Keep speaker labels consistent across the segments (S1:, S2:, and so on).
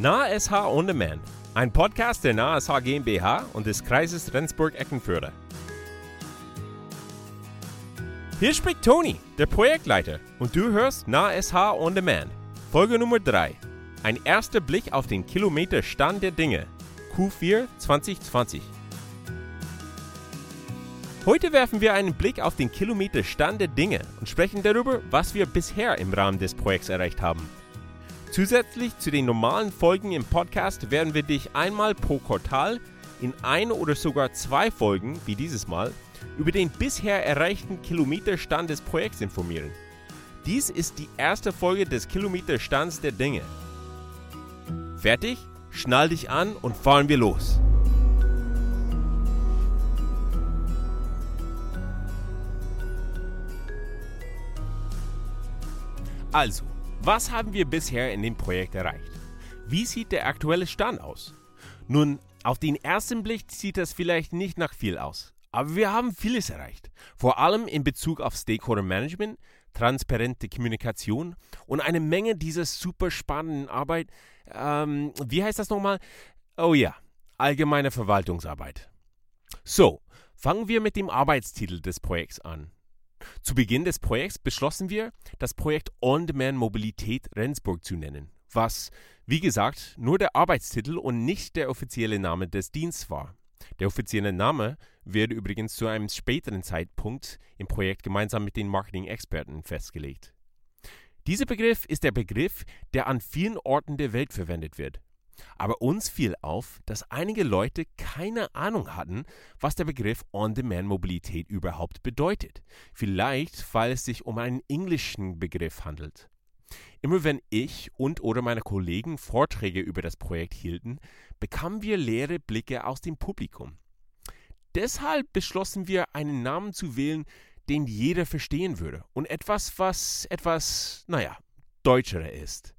S1: Nahe SH On Demand, ein Podcast der Nahe SH GmbH und des Kreises Rendsburg-Eckenförde. Hier spricht Toni, der Projektleiter, und du hörst Nahe SH On Demand, Folge Nummer 3. Ein erster Blick auf den Kilometerstand der Dinge, Q4 2020. Heute werfen wir einen Blick auf den Kilometerstand der Dinge und sprechen darüber, was wir bisher im Rahmen des Projekts erreicht haben. Zusätzlich zu den normalen Folgen im Podcast werden wir dich einmal pro Quartal in ein oder sogar zwei Folgen, wie dieses Mal, über den bisher erreichten Kilometerstand des Projekts informieren. Dies ist die erste Folge des Kilometerstands der Dinge. Fertig? Schnall dich an und fahren wir los. Also, was haben wir bisher in dem Projekt erreicht? Wie sieht der aktuelle Stand aus? Nun, auf den ersten Blick sieht das vielleicht nicht nach viel aus, aber wir haben vieles erreicht. Vor allem in Bezug auf Stakeholder Management, transparente Kommunikation und eine Menge dieser super spannenden Arbeit. Ähm, wie heißt das nochmal? Oh ja, allgemeine Verwaltungsarbeit. So, fangen wir mit dem Arbeitstitel des Projekts an. Zu Beginn des Projekts beschlossen wir, das Projekt On-Demand Mobilität Rendsburg zu nennen, was, wie gesagt, nur der Arbeitstitel und nicht der offizielle Name des Dienstes war. Der offizielle Name wird übrigens zu einem späteren Zeitpunkt im Projekt gemeinsam mit den Marketing-Experten festgelegt. Dieser Begriff ist der Begriff, der an vielen Orten der Welt verwendet wird. Aber uns fiel auf, dass einige Leute keine Ahnung hatten, was der Begriff On-Demand-Mobilität überhaupt bedeutet. Vielleicht, weil es sich um einen englischen Begriff handelt. Immer wenn ich und oder meine Kollegen Vorträge über das Projekt hielten, bekamen wir leere Blicke aus dem Publikum. Deshalb beschlossen wir, einen Namen zu wählen, den jeder verstehen würde und etwas, was etwas, naja, deutscherer ist.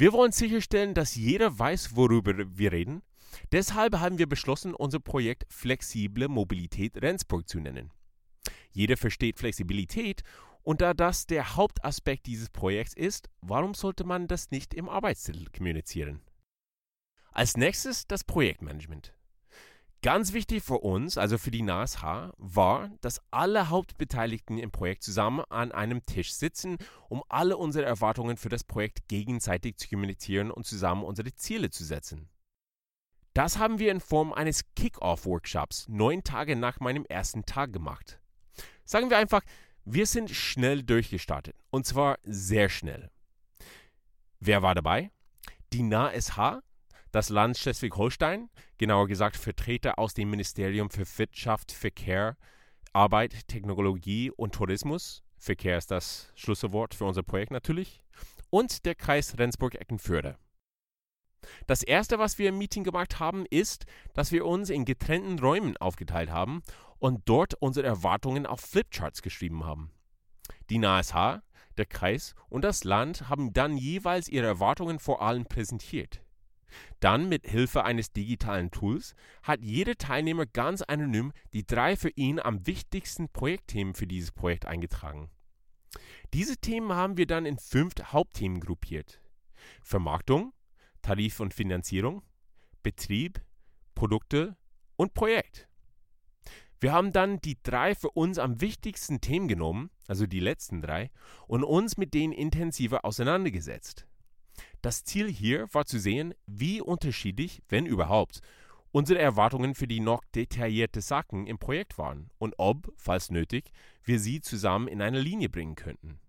S1: Wir wollen sicherstellen, dass jeder weiß, worüber wir reden. Deshalb haben wir beschlossen, unser Projekt Flexible Mobilität Rendsburg zu nennen. Jeder versteht Flexibilität und da das der Hauptaspekt dieses Projekts ist, warum sollte man das nicht im Arbeitstitel kommunizieren? Als nächstes das Projektmanagement. Ganz wichtig für uns, also für die NASH, war, dass alle Hauptbeteiligten im Projekt zusammen an einem Tisch sitzen, um alle unsere Erwartungen für das Projekt gegenseitig zu kommunizieren und zusammen unsere Ziele zu setzen. Das haben wir in Form eines Kick-Off-Workshops neun Tage nach meinem ersten Tag gemacht. Sagen wir einfach, wir sind schnell durchgestartet und zwar sehr schnell. Wer war dabei? Die NASH, das Land Schleswig-Holstein, genauer gesagt Vertreter aus dem Ministerium für Wirtschaft, Verkehr, Arbeit, Technologie und Tourismus, Verkehr ist das Schlüsselwort für unser Projekt natürlich, und der Kreis Rendsburg-Eckenförde. Das erste, was wir im Meeting gemacht haben, ist, dass wir uns in getrennten Räumen aufgeteilt haben und dort unsere Erwartungen auf Flipcharts geschrieben haben. Die NASH, der Kreis und das Land haben dann jeweils ihre Erwartungen vor allen präsentiert. Dann mit Hilfe eines digitalen Tools hat jeder Teilnehmer ganz anonym die drei für ihn am wichtigsten Projektthemen für dieses Projekt eingetragen. Diese Themen haben wir dann in fünf Hauptthemen gruppiert. Vermarktung, Tarif und Finanzierung, Betrieb, Produkte und Projekt. Wir haben dann die drei für uns am wichtigsten Themen genommen, also die letzten drei, und uns mit denen intensiver auseinandergesetzt. Das Ziel hier war zu sehen, wie unterschiedlich, wenn überhaupt, unsere Erwartungen für die noch detaillierte Sachen im Projekt waren und ob, falls nötig, wir sie zusammen in eine Linie bringen könnten.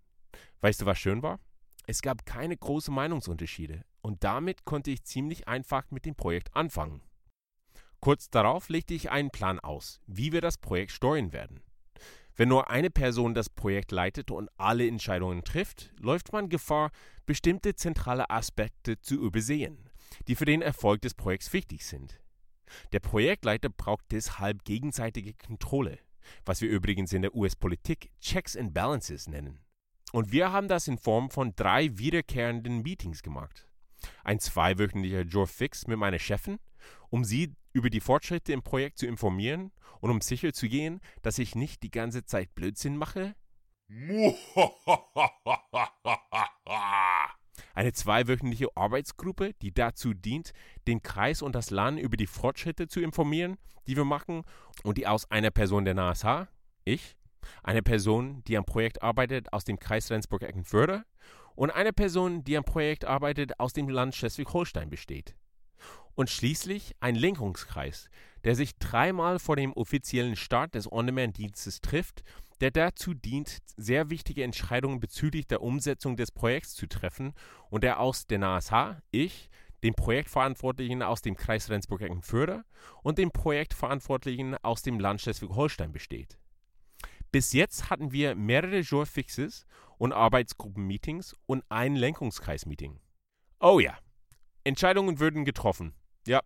S1: Weißt du, was schön war? Es gab keine großen Meinungsunterschiede und damit konnte ich ziemlich einfach mit dem Projekt anfangen. Kurz darauf legte ich einen Plan aus, wie wir das Projekt steuern werden. Wenn nur eine Person das Projekt leitet und alle Entscheidungen trifft, läuft man Gefahr, bestimmte zentrale Aspekte zu übersehen, die für den Erfolg des Projekts wichtig sind. Der Projektleiter braucht deshalb gegenseitige Kontrolle, was wir übrigens in der US-Politik Checks and Balances nennen. Und wir haben das in Form von drei wiederkehrenden Meetings gemacht. Ein zweiwöchentlicher Jour Fix mit meiner Chefin, um sie über die Fortschritte im Projekt zu informieren und um sicher zu gehen, dass ich nicht die ganze Zeit Blödsinn mache? eine zweiwöchentliche Arbeitsgruppe, die dazu dient, den Kreis und das Land über die Fortschritte zu informieren, die wir machen und die aus einer Person der NASH, ich, eine Person, die am Projekt arbeitet aus dem Kreis Rendsburg-Eckernförde und eine Person, die am Projekt arbeitet aus dem Land Schleswig-Holstein besteht. Und schließlich ein Lenkungskreis, der sich dreimal vor dem offiziellen Start des On-Demand-Dienstes trifft, der dazu dient, sehr wichtige Entscheidungen bezüglich der Umsetzung des Projekts zu treffen und der aus der NASH, ich, dem Projektverantwortlichen aus dem Kreis Rendsburg-Eckernförde und dem Projektverantwortlichen aus dem Land Schleswig-Holstein besteht. Bis jetzt hatten wir mehrere Jour-Fixes und Arbeitsgruppen-Meetings und ein Lenkungskreis-Meeting. Oh ja, Entscheidungen würden getroffen. Ja,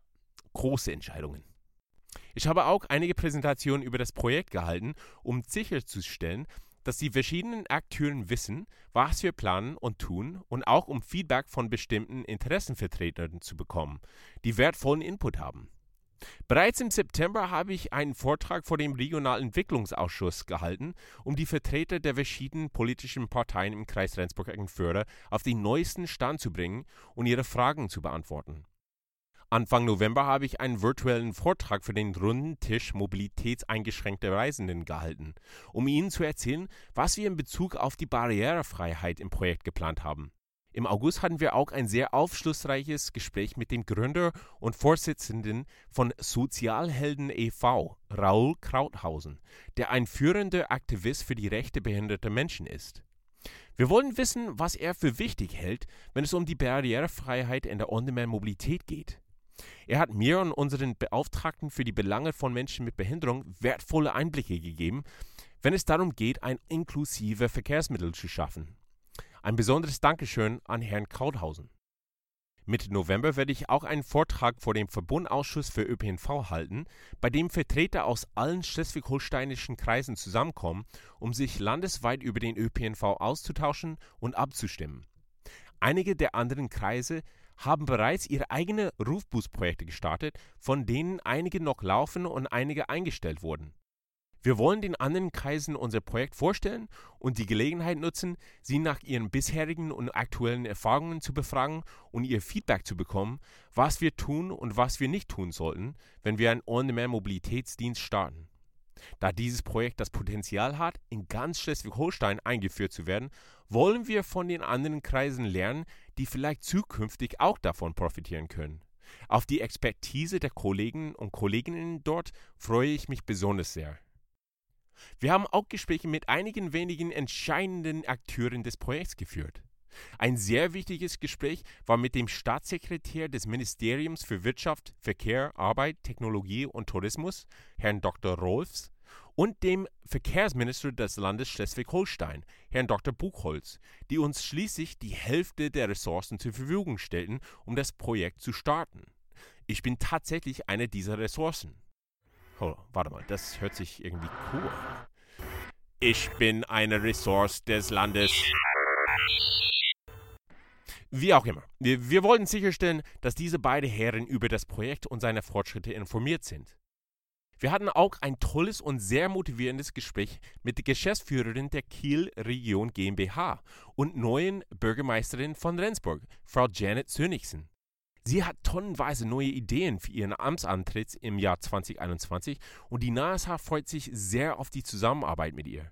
S1: große Entscheidungen. Ich habe auch einige Präsentationen über das Projekt gehalten, um sicherzustellen, dass die verschiedenen Akteure wissen, was wir planen und tun und auch um Feedback von bestimmten Interessenvertretern zu bekommen, die wertvollen Input haben. Bereits im September habe ich einen Vortrag vor dem Regionalentwicklungsausschuss gehalten, um die Vertreter der verschiedenen politischen Parteien im Kreis Rendsburg-Eckernförde auf den neuesten Stand zu bringen und ihre Fragen zu beantworten. Anfang November habe ich einen virtuellen Vortrag für den runden Tisch mobilitätseingeschränkter Reisenden gehalten, um Ihnen zu erzählen, was wir in Bezug auf die Barrierefreiheit im Projekt geplant haben. Im August hatten wir auch ein sehr aufschlussreiches Gespräch mit dem Gründer und Vorsitzenden von Sozialhelden e.V., Raoul Krauthausen, der ein führender Aktivist für die Rechte behinderter Menschen ist. Wir wollen wissen, was er für wichtig hält, wenn es um die Barrierefreiheit in der On-Demand-Mobilität geht. Er hat mir und unseren Beauftragten für die Belange von Menschen mit Behinderung wertvolle Einblicke gegeben, wenn es darum geht, ein inklusive Verkehrsmittel zu schaffen. Ein besonderes Dankeschön an Herrn Krauthausen. Mitte November werde ich auch einen Vortrag vor dem Verbundausschuss für ÖPNV halten, bei dem Vertreter aus allen schleswig-holsteinischen Kreisen zusammenkommen, um sich landesweit über den ÖPNV auszutauschen und abzustimmen. Einige der anderen Kreise haben bereits ihre eigenen Rufboost-Projekte gestartet, von denen einige noch laufen und einige eingestellt wurden. Wir wollen den anderen Kreisen unser Projekt vorstellen und die Gelegenheit nutzen, sie nach ihren bisherigen und aktuellen Erfahrungen zu befragen und ihr Feedback zu bekommen, was wir tun und was wir nicht tun sollten, wenn wir einen On-Demand-Mobilitätsdienst starten. Da dieses Projekt das Potenzial hat, in ganz Schleswig-Holstein eingeführt zu werden, wollen wir von den anderen Kreisen lernen, die vielleicht zukünftig auch davon profitieren können. Auf die Expertise der Kollegen und Kolleginnen dort freue ich mich besonders sehr. Wir haben auch Gespräche mit einigen wenigen entscheidenden Akteuren des Projekts geführt. Ein sehr wichtiges Gespräch war mit dem Staatssekretär des Ministeriums für Wirtschaft, Verkehr, Arbeit, Technologie und Tourismus, Herrn Dr. Rolfs, und dem Verkehrsminister des Landes Schleswig-Holstein, Herrn Dr. Buchholz, die uns schließlich die Hälfte der Ressourcen zur Verfügung stellten, um das Projekt zu starten. Ich bin tatsächlich eine dieser Ressourcen. Oh, warte mal, das hört sich irgendwie cool an. Ich bin eine Ressource des Landes. Wie auch immer. Wir, wir wollten sicherstellen, dass diese beiden Herren über das Projekt und seine Fortschritte informiert sind. Wir hatten auch ein tolles und sehr motivierendes Gespräch mit der Geschäftsführerin der Kiel Region GmbH und neuen Bürgermeisterin von Rendsburg, Frau Janet Sönigsen. Sie hat tonnenweise neue Ideen für ihren Amtsantritt im Jahr 2021 und die NASH freut sich sehr auf die Zusammenarbeit mit ihr.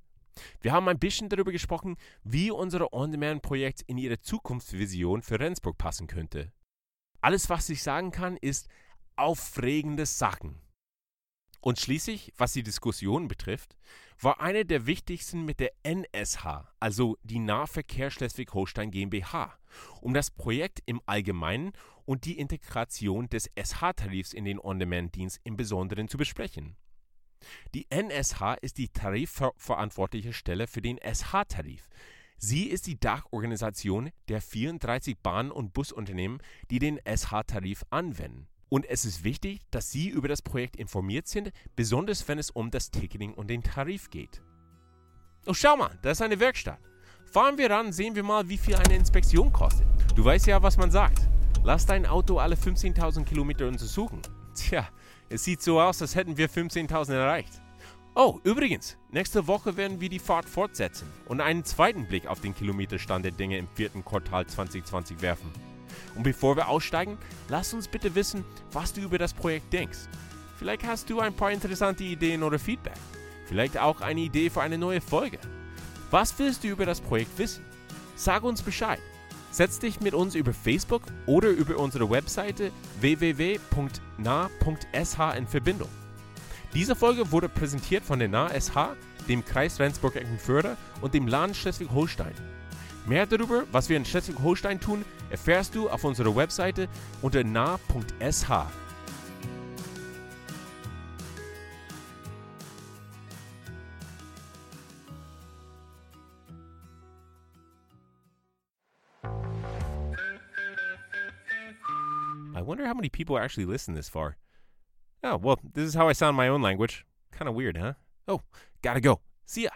S1: Wir haben ein bisschen darüber gesprochen, wie unser On-Demand-Projekt in ihre Zukunftsvision für Rendsburg passen könnte. Alles, was ich sagen kann, ist aufregende Sachen. Und schließlich, was die Diskussion betrifft, war eine der wichtigsten mit der NSH, also die Nahverkehr Schleswig-Holstein GmbH, um das Projekt im Allgemeinen und die Integration des SH-Tarifs in den On-Demand-Dienst im Besonderen zu besprechen. Die NSH ist die tarifverantwortliche Stelle für den SH-Tarif. Sie ist die Dachorganisation der 34 Bahn- und Busunternehmen, die den SH-Tarif anwenden. Und es ist wichtig, dass Sie über das Projekt informiert sind, besonders wenn es um das Ticketing und den Tarif geht. Oh, schau mal, da ist eine Werkstatt. Fahren wir ran, sehen wir mal, wie viel eine Inspektion kostet. Du weißt ja, was man sagt. Lass dein Auto alle 15.000 Kilometer untersuchen. Tja, es sieht so aus, als hätten wir 15.000 erreicht. Oh, übrigens, nächste Woche werden wir die Fahrt fortsetzen und einen zweiten Blick auf den Kilometerstand der Dinge im vierten Quartal 2020 werfen. Und bevor wir aussteigen, lass uns bitte wissen, was du über das Projekt denkst. Vielleicht hast du ein paar interessante Ideen oder Feedback. Vielleicht auch eine Idee für eine neue Folge. Was willst du über das Projekt wissen? Sag uns Bescheid. Setz dich mit uns über Facebook oder über unsere Webseite www.na.sh in Verbindung. Diese Folge wurde präsentiert von der NASH, dem Kreis Rendsburg-Eckernförde und dem Land Schleswig-Holstein. Mehr darüber, was wir in Schleswig-Holstein tun, erfährst du auf unserer Webseite unter na.sh. I wonder how many people actually listen this far. Oh, well, this is how I sound my own language. Kind of weird, huh? Oh, gotta go. See ya.